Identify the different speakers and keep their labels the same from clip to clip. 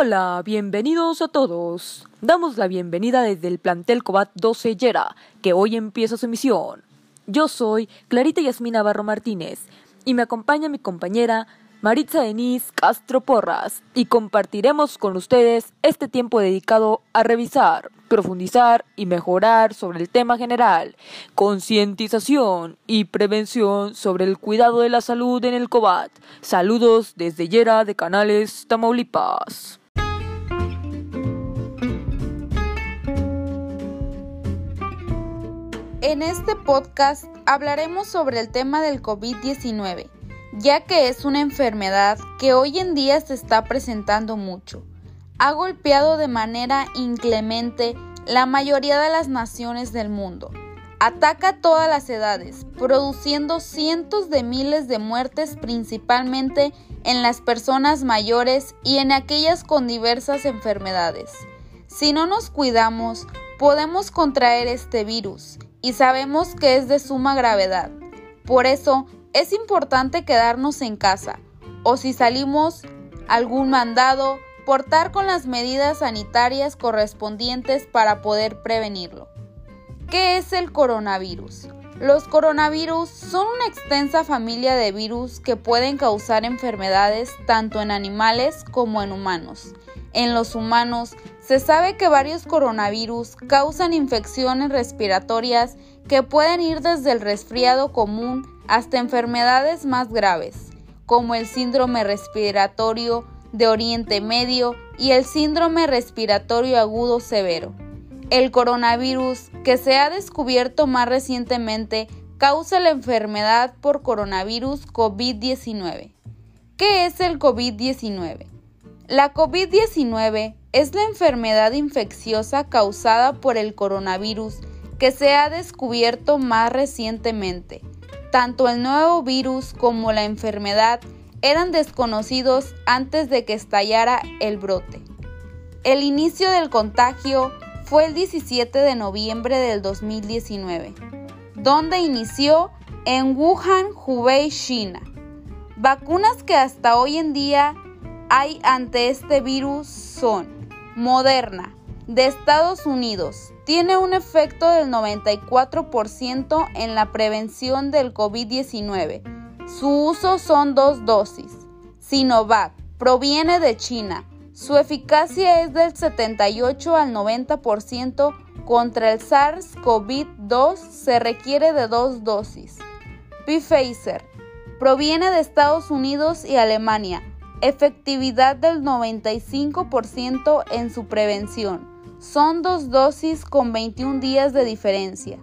Speaker 1: Hola, bienvenidos a todos. Damos la bienvenida desde el plantel Cobat 12 Yera, que hoy empieza su misión. Yo soy Clarita Yasmina Barro Martínez y me acompaña mi compañera Maritza Denise Castro Porras y compartiremos con ustedes este tiempo dedicado a revisar, profundizar y mejorar sobre el tema general, concientización y prevención sobre el cuidado de la salud en el COBAT. Saludos desde Yera de Canales, Tamaulipas.
Speaker 2: En este podcast hablaremos sobre el tema del COVID-19 ya que es una enfermedad que hoy en día se está presentando mucho. Ha golpeado de manera inclemente la mayoría de las naciones del mundo. Ataca todas las edades, produciendo cientos de miles de muertes principalmente en las personas mayores y en aquellas con diversas enfermedades. Si no nos cuidamos, podemos contraer este virus y sabemos que es de suma gravedad. Por eso es importante quedarnos en casa o si salimos algún mandado, portar con las medidas sanitarias correspondientes para poder prevenirlo. ¿Qué es el coronavirus? Los coronavirus son una extensa familia de virus que pueden causar enfermedades tanto en animales como en humanos. En los humanos se sabe que varios coronavirus causan infecciones respiratorias que pueden ir desde el resfriado común hasta enfermedades más graves, como el síndrome respiratorio de Oriente Medio y el síndrome respiratorio agudo severo. El coronavirus, que se ha descubierto más recientemente, causa la enfermedad por coronavirus COVID-19. ¿Qué es el COVID-19? La COVID-19 es la enfermedad infecciosa causada por el coronavirus que se ha descubierto más recientemente. Tanto el nuevo virus como la enfermedad eran desconocidos antes de que estallara el brote. El inicio del contagio fue el 17 de noviembre del 2019, donde inició en Wuhan, Hubei, China. Vacunas que hasta hoy en día hay ante este virus son Moderna, de Estados Unidos, tiene un efecto del 94% en la prevención del COVID-19. Su uso son dos dosis. Sinovac proviene de China. Su eficacia es del 78 al 90%. Contra el SARS-CoV-2 se requiere de dos dosis. Pfizer proviene de Estados Unidos y Alemania. Efectividad del 95% en su prevención son dos dosis con 21 días de diferencia.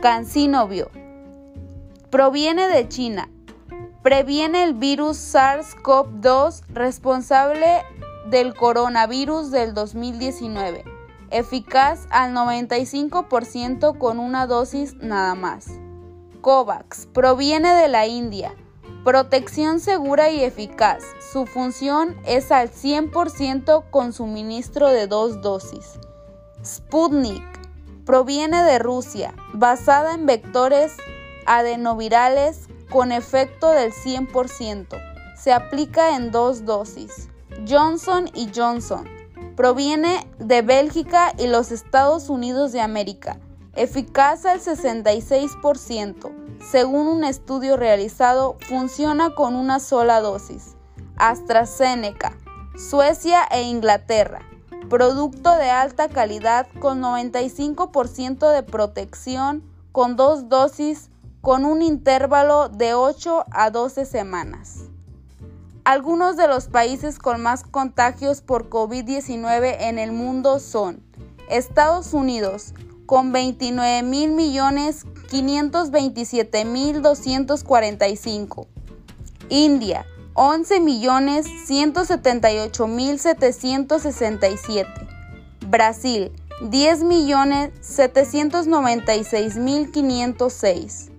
Speaker 2: Cancinovio. Proviene de China. Previene el virus SARS-CoV-2 responsable del coronavirus del 2019. Eficaz al 95% con una dosis nada más. COVAX. Proviene de la India. Protección segura y eficaz. Su función es al 100% con suministro de dos dosis. Sputnik proviene de Rusia, basada en vectores adenovirales con efecto del 100%. Se aplica en dos dosis. Johnson y Johnson proviene de Bélgica y los Estados Unidos de América. Eficaz al 66% según un estudio realizado, funciona con una sola dosis. AstraZeneca, Suecia e Inglaterra. Producto de alta calidad con 95% de protección con dos dosis con un intervalo de 8 a 12 semanas. Algunos de los países con más contagios por COVID-19 en el mundo son Estados Unidos, con 29 mil millones 527 mil 245. India, 11 millones 178 mil 767. Brasil, 10 millones 796 mil 506.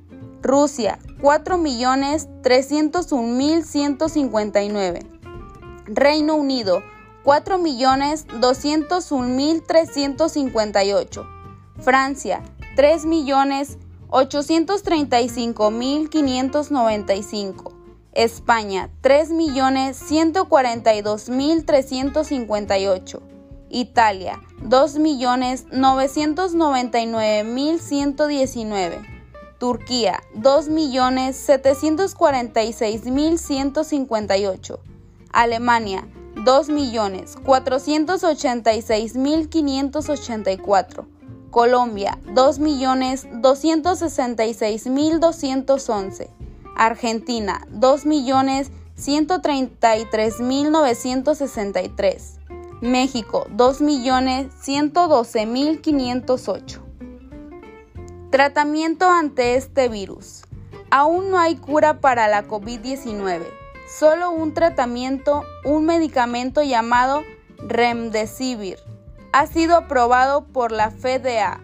Speaker 2: Rusia, 4 millones 301 mil 159. Reino Unido, 4 millones 201 mil 358. Francia, 3.835.595. España 3.142.358. Italia 2.999.119. Turquía 2.746.158. Alemania 2.486.584. Colombia 2.266.211. Argentina 2.133.963. México 2.112.508. Tratamiento ante este virus. Aún no hay cura para la COVID-19, solo un tratamiento, un medicamento llamado Remdesivir, ha sido aprobado por la FDA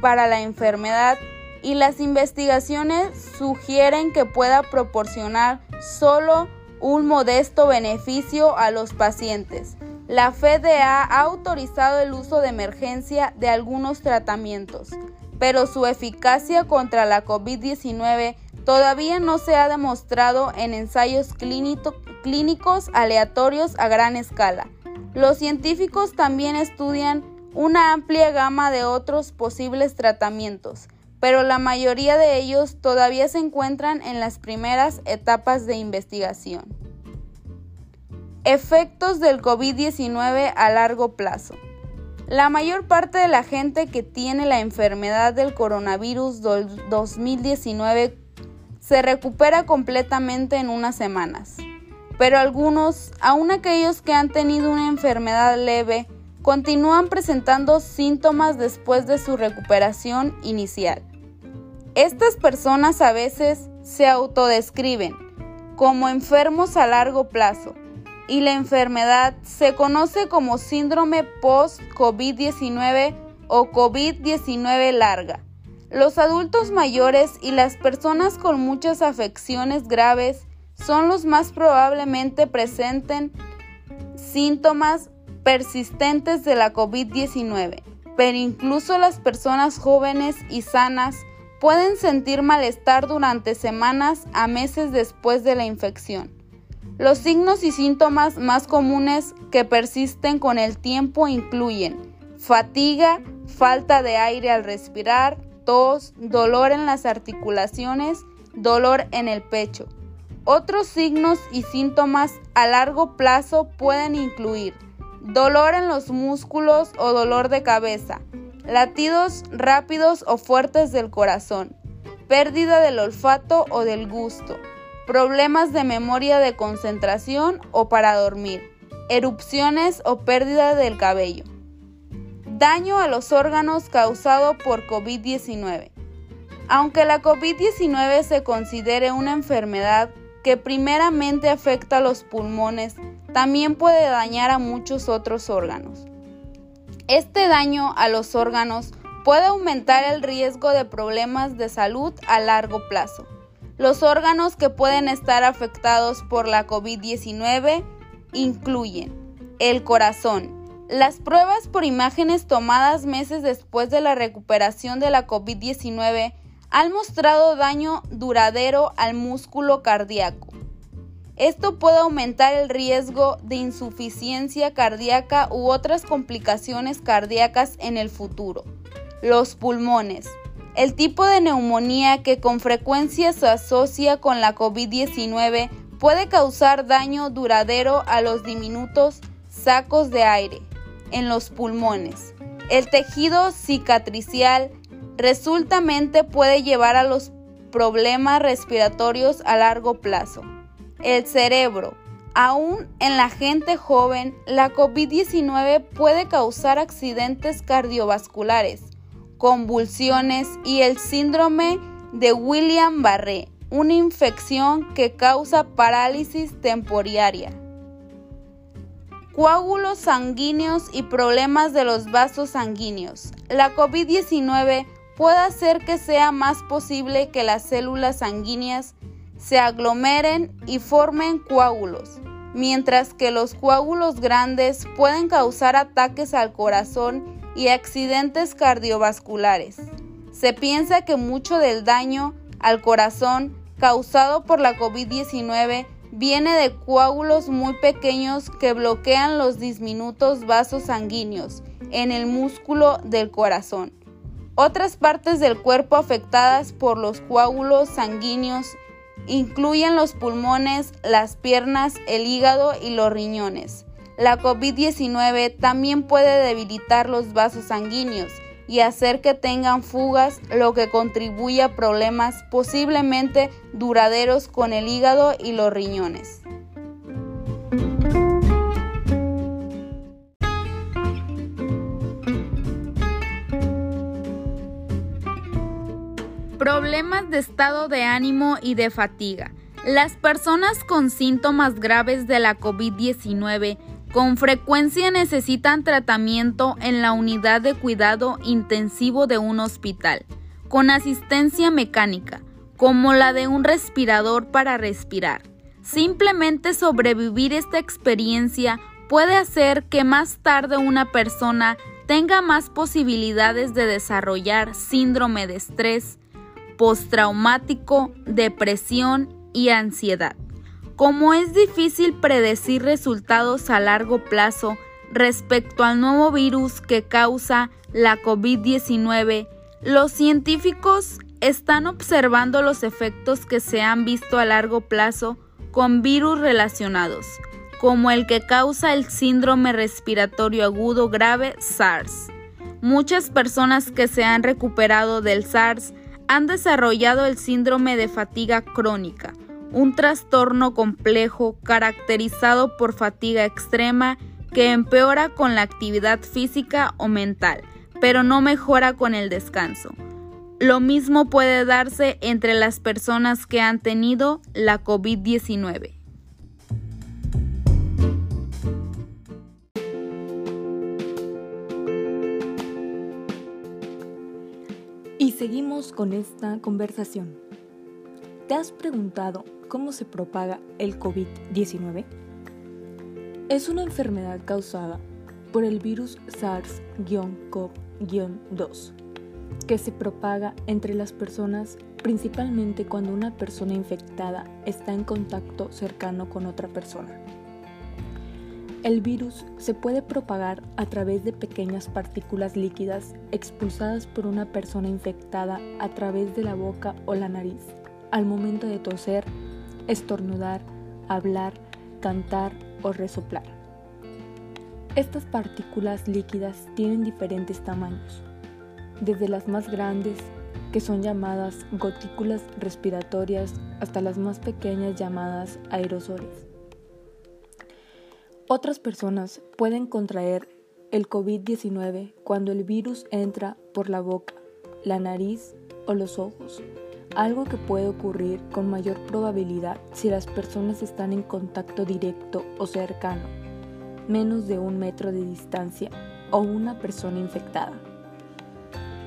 Speaker 2: para la enfermedad y las investigaciones sugieren que pueda proporcionar solo un modesto beneficio a los pacientes. La FDA ha autorizado el uso de emergencia de algunos tratamientos pero su eficacia contra la COVID-19 todavía no se ha demostrado en ensayos clínicos aleatorios a gran escala. Los científicos también estudian una amplia gama de otros posibles tratamientos, pero la mayoría de ellos todavía se encuentran en las primeras etapas de investigación. Efectos del COVID-19 a largo plazo. La mayor parte de la gente que tiene la enfermedad del coronavirus 2019 se recupera completamente en unas semanas, pero algunos, aun aquellos que han tenido una enfermedad leve, continúan presentando síntomas después de su recuperación inicial. Estas personas a veces se autodescriben como enfermos a largo plazo y la enfermedad se conoce como síndrome post-COVID-19 o COVID-19 larga. Los adultos mayores y las personas con muchas afecciones graves son los más probablemente presenten síntomas persistentes de la COVID-19, pero incluso las personas jóvenes y sanas pueden sentir malestar durante semanas a meses después de la infección. Los signos y síntomas más comunes que persisten con el tiempo incluyen fatiga, falta de aire al respirar, tos, dolor en las articulaciones, dolor en el pecho. Otros signos y síntomas a largo plazo pueden incluir dolor en los músculos o dolor de cabeza, latidos rápidos o fuertes del corazón, pérdida del olfato o del gusto, problemas de memoria de concentración o para dormir, erupciones o pérdida del cabello. Daño a los órganos causado por COVID-19. Aunque la COVID-19 se considere una enfermedad que primeramente afecta a los pulmones, también puede dañar a muchos otros órganos. Este daño a los órganos puede aumentar el riesgo de problemas de salud a largo plazo. Los órganos que pueden estar afectados por la COVID-19 incluyen el corazón. Las pruebas por imágenes tomadas meses después de la recuperación de la COVID-19 han mostrado daño duradero al músculo cardíaco. Esto puede aumentar el riesgo de insuficiencia cardíaca u otras complicaciones cardíacas en el futuro. Los pulmones. El tipo de neumonía que con frecuencia se asocia con la COVID-19 puede causar daño duradero a los diminutos sacos de aire en los pulmones. El tejido cicatricial resultamente puede llevar a los problemas respiratorios a largo plazo. El cerebro. Aún en la gente joven, la COVID-19 puede causar accidentes cardiovasculares, convulsiones y el síndrome de William Barré, una infección que causa parálisis temporaria. Coágulos sanguíneos y problemas de los vasos sanguíneos. La COVID-19 puede hacer que sea más posible que las células sanguíneas se aglomeren y formen coágulos, mientras que los coágulos grandes pueden causar ataques al corazón y accidentes cardiovasculares. Se piensa que mucho del daño al corazón causado por la COVID-19 Viene de coágulos muy pequeños que bloquean los diminutos vasos sanguíneos en el músculo del corazón. Otras partes del cuerpo afectadas por los coágulos sanguíneos incluyen los pulmones, las piernas, el hígado y los riñones. La COVID-19 también puede debilitar los vasos sanguíneos y hacer que tengan fugas, lo que contribuye a problemas posiblemente duraderos con el hígado y los riñones. Problemas de estado de ánimo y de fatiga. Las personas con síntomas graves de la COVID-19 con frecuencia necesitan tratamiento en la unidad de cuidado intensivo de un hospital, con asistencia mecánica, como la de un respirador para respirar. Simplemente sobrevivir esta experiencia puede hacer que más tarde una persona tenga más posibilidades de desarrollar síndrome de estrés, postraumático, depresión y ansiedad. Como es difícil predecir resultados a largo plazo respecto al nuevo virus que causa la COVID-19, los científicos están observando los efectos que se han visto a largo plazo con virus relacionados, como el que causa el síndrome respiratorio agudo grave SARS. Muchas personas que se han recuperado del SARS han desarrollado el síndrome de fatiga crónica, un trastorno complejo caracterizado por fatiga extrema que empeora con la actividad física o mental, pero no mejora con el descanso. Lo mismo puede darse entre las personas que han tenido la COVID-19.
Speaker 1: Y seguimos con esta conversación. ¿Te has preguntado cómo se propaga el COVID-19? Es una enfermedad causada por el virus SARS-CoV-2 que se propaga entre las personas principalmente cuando una persona infectada está en contacto cercano con otra persona. El virus se puede propagar a través de pequeñas partículas líquidas expulsadas por una persona infectada a través de la boca o la nariz al momento de toser, estornudar, hablar, cantar o resoplar. Estas partículas líquidas tienen diferentes tamaños, desde las más grandes, que son llamadas gotículas respiratorias, hasta las más pequeñas llamadas aerosoles. Otras personas pueden contraer el COVID-19 cuando el virus entra por la boca, la nariz o los ojos, algo que puede ocurrir con mayor probabilidad si las personas están en contacto directo o cercano, menos de un metro de distancia o una persona infectada.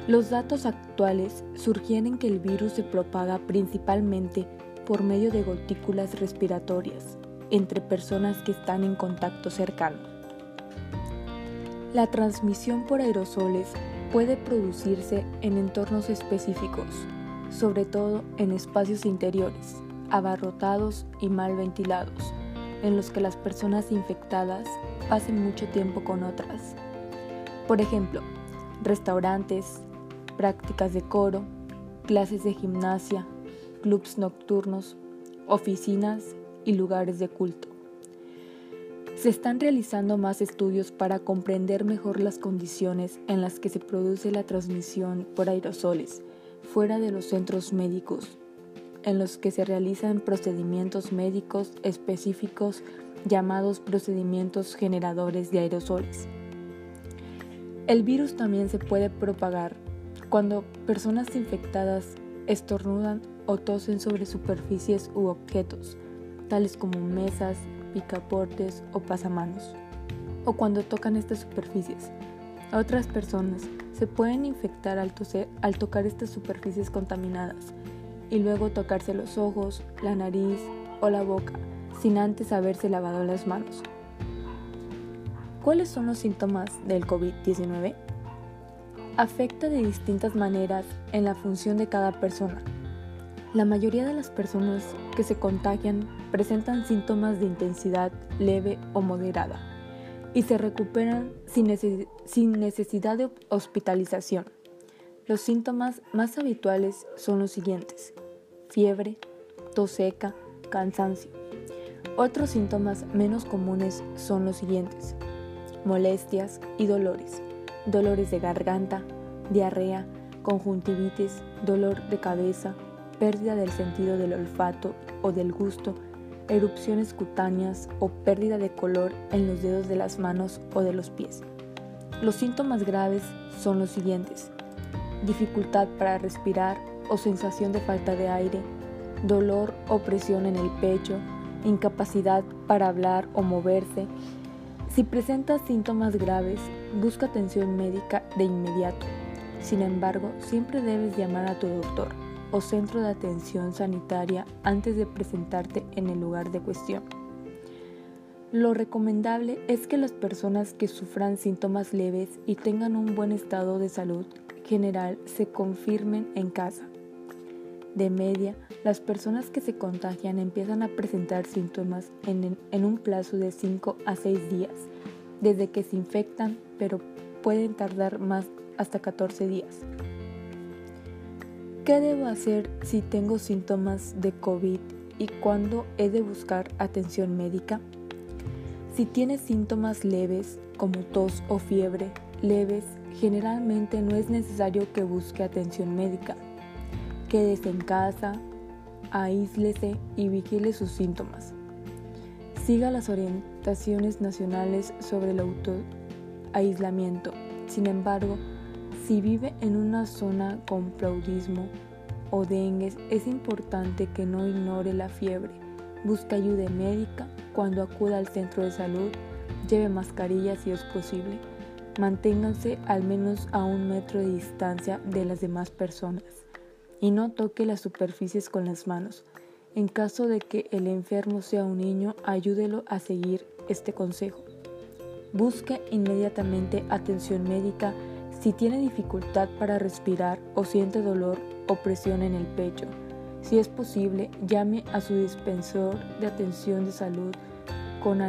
Speaker 1: Los datos actuales sugieren que el virus se propaga principalmente por medio de gotículas respiratorias, entre personas que están en contacto cercano. La transmisión por aerosoles puede producirse en entornos específicos, sobre todo en espacios interiores, abarrotados y mal ventilados, en los que las personas infectadas pasen mucho tiempo con otras. Por ejemplo, restaurantes, prácticas de coro, clases de gimnasia, clubs nocturnos, oficinas y lugares de culto. Se están realizando más estudios para comprender mejor las condiciones en las que se produce la transmisión por aerosoles fuera de los centros médicos, en los que se realizan procedimientos médicos específicos llamados procedimientos generadores de aerosoles. El virus también se puede propagar cuando personas infectadas estornudan o tosen sobre superficies u objetos, tales como mesas, picaportes o pasamanos, o cuando tocan estas superficies. Otras personas se pueden infectar al, tocar estas superficies contaminadas y luego tocarse los ojos, la nariz o la boca sin antes haberse lavado las manos. ¿Cuáles son los síntomas del COVID-19? Afecta de distintas maneras en la función de cada persona. La mayoría de las personas que se contagian presentan síntomas de intensidad leve o moderada y se recuperan sin, necesidad de hospitalización. Los síntomas más habituales son los siguientes. Fiebre, tos seca, cansancio. Otros síntomas menos comunes son los siguientes. Molestias y dolores. Dolores de garganta, diarrea, conjuntivitis, dolor de cabeza, pérdida del sentido del olfato o del gusto, erupciones cutáneas o pérdida de color en los dedos de las manos o de los pies. Los síntomas graves son los siguientes. Dificultad para respirar o sensación de falta de aire, dolor o presión en el pecho, incapacidad para hablar o moverse. Si presentas síntomas graves, busca atención médica de inmediato. Sin embargo, siempre debes llamar a tu doctor o centro de atención sanitaria antes de presentarte en el lugar de cuestión. Lo recomendable es que las personas que sufran síntomas leves y tengan un buen estado de salud general se confirmen en casa. De media, las personas que se contagian empiezan a presentar síntomas en, un plazo de 5 a 6 días, desde que se infectan, pero pueden tardar más hasta 14 días. ¿Qué debo hacer si tengo síntomas de COVID y cuándo he de buscar atención médica? Si tienes síntomas leves como tos o fiebre leves, generalmente no es necesario que busque atención médica. Quédese en casa, aíslese y vigile sus síntomas. Siga las orientaciones nacionales sobre el autoaislamiento. Sin embargo, si vive en una zona con plaudismo o dengue, es importante que no ignore la fiebre. Busque ayuda médica cuando acuda al centro de salud. Lleve mascarilla si es posible. Manténganse al menos a un metro de distancia de las demás personas y no toque las superficies con las manos. En caso de que el enfermo sea un niño, ayúdelo a seguir este consejo. Busque inmediatamente atención médica si tiene dificultad para respirar o siente dolor o presión en el pecho. Si es posible, llame a su dispensor de atención de salud con,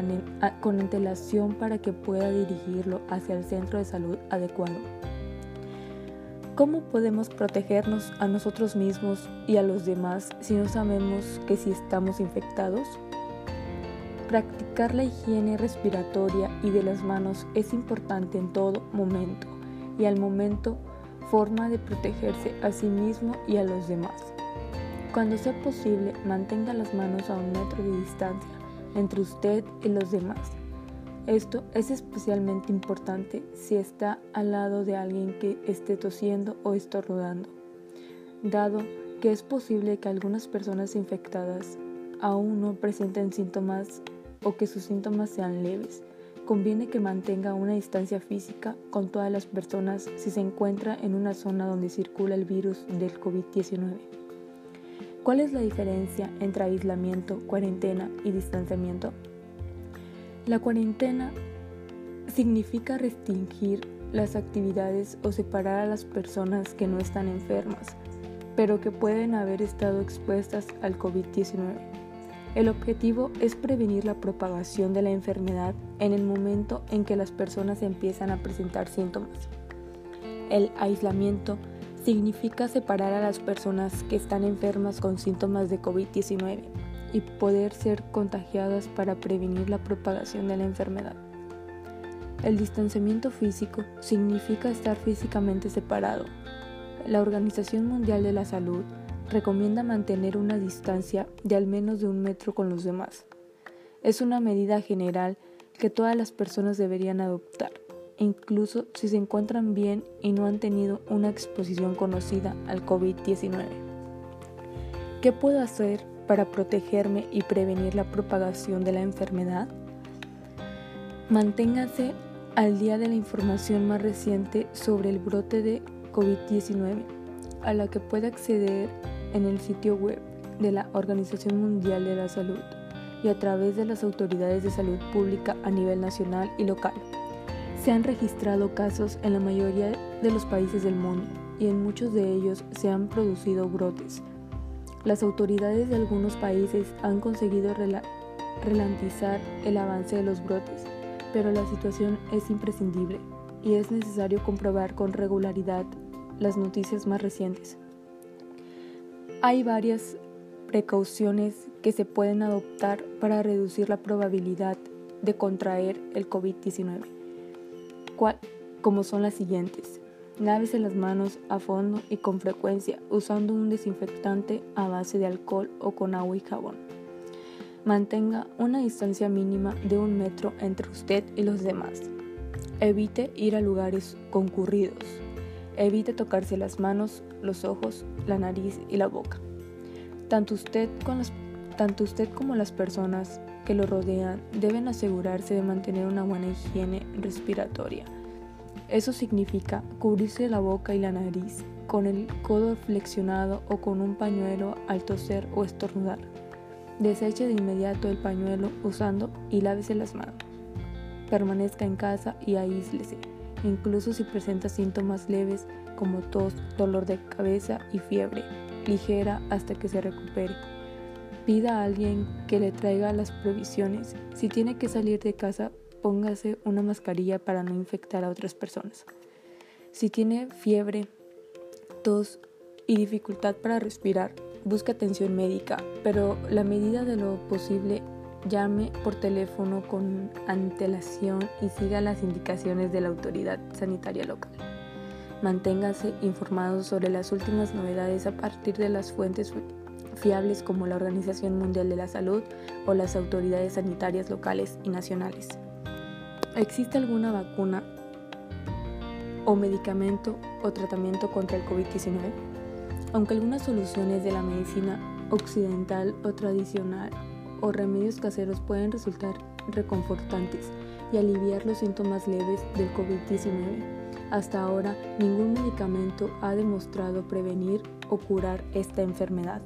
Speaker 1: con antelación para que pueda dirigirlo hacia el centro de salud adecuado. ¿Cómo podemos protegernos a nosotros mismos y a los demás si no sabemos que si estamos infectados? Practicar la higiene respiratoria y de las manos es importante en todo momento y al momento forma de protegerse a sí mismo y a los demás. Cuando sea posible, mantenga las manos a un metro de distancia entre usted y los demás. Esto es especialmente importante si está al lado de alguien que esté tosiendo o estornudando, dado que es posible que algunas personas infectadas aún no presenten síntomas o que sus síntomas sean leves Conviene que mantenga una distancia física con todas las personas si se encuentra en una zona donde circula el virus del COVID-19. ¿Cuál es la diferencia entre aislamiento, cuarentena y distanciamiento? La cuarentena significa restringir las actividades o separar a las personas que no están enfermas, pero que pueden haber estado expuestas al COVID-19. El objetivo es prevenir la propagación de la enfermedad en el momento en que las personas empiezan a presentar síntomas. El aislamiento significa separar a las personas que están enfermas con síntomas de COVID-19 y poder ser contagiadas para prevenir la propagación de la enfermedad. El distanciamiento físico significa estar físicamente separado. La Organización Mundial de la Salud recomienda mantener una distancia de al menos de un metro con los demás. Es una medida general que todas las personas deberían adoptar, incluso si se encuentran bien y no han tenido una exposición conocida al COVID-19. ¿Qué puedo hacer para protegerme y prevenir la propagación de la enfermedad? Manténgase al día de la información más reciente sobre el brote de COVID-19, a la que puede acceder en el sitio web de la Organización Mundial de la Salud y a través de las autoridades de salud pública a nivel nacional y local. Se han registrado casos en la mayoría de los países del mundo y en muchos de ellos se han producido brotes. Las autoridades de algunos países han conseguido ralentizar el avance de los brotes, pero la situación es imprescindible y es necesario comprobar con regularidad las noticias más recientes. Hay varias precauciones que se pueden adoptar para reducir la probabilidad de contraer el COVID-19, como son las siguientes. Lávese las manos a fondo y con frecuencia usando un desinfectante a base de alcohol o con agua y jabón. Mantenga una distancia mínima de un metro entre usted y los demás. Evite ir a lugares concurridos. Evite tocarse las manos, los ojos, la nariz y la boca. Tanto usted, tanto usted como las personas que lo rodean deben asegurarse de mantener una buena higiene respiratoria. Eso significa cubrirse la boca y la nariz con el codo flexionado o con un pañuelo al toser o estornudar. Deseche de inmediato el pañuelo usando y lávese las manos. Permanezca en casa y aíslese, incluso si presenta síntomas leves como tos, dolor de cabeza y fiebre, ligera hasta que se recupere. Pida a alguien que le traiga las provisiones. Si tiene que salir de casa, póngase una mascarilla para no infectar a otras personas. Si tiene fiebre, tos y dificultad para respirar, busque atención médica, pero la medida de lo posible llame por teléfono con antelación y siga las indicaciones de la autoridad sanitaria local. Manténgase informado sobre las últimas novedades a partir de las fuentes fiables como la Organización Mundial de la Salud o las autoridades sanitarias locales y nacionales. ¿Existe alguna vacuna o medicamento o tratamiento contra el COVID-19? Aunque algunas soluciones de la medicina occidental o tradicional o remedios caseros pueden resultar reconfortantes y aliviar los síntomas leves del COVID-19, hasta ahora ningún medicamento ha demostrado prevenir o curar esta enfermedad.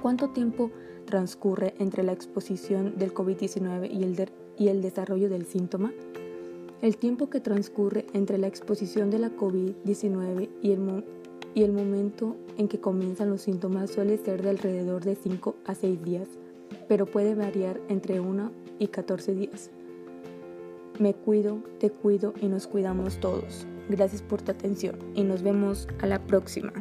Speaker 1: ¿Cuánto tiempo transcurre entre la exposición del COVID-19 y el, y el desarrollo del síntoma? El tiempo que transcurre entre la exposición de la COVID-19 y el, y el momento en que comienzan los síntomas suele ser de alrededor de 5 a 6 días, pero puede variar entre 1 y 14 días. Me cuido, te cuido y nos cuidamos todos. Gracias por tu atención y nos vemos a la próxima.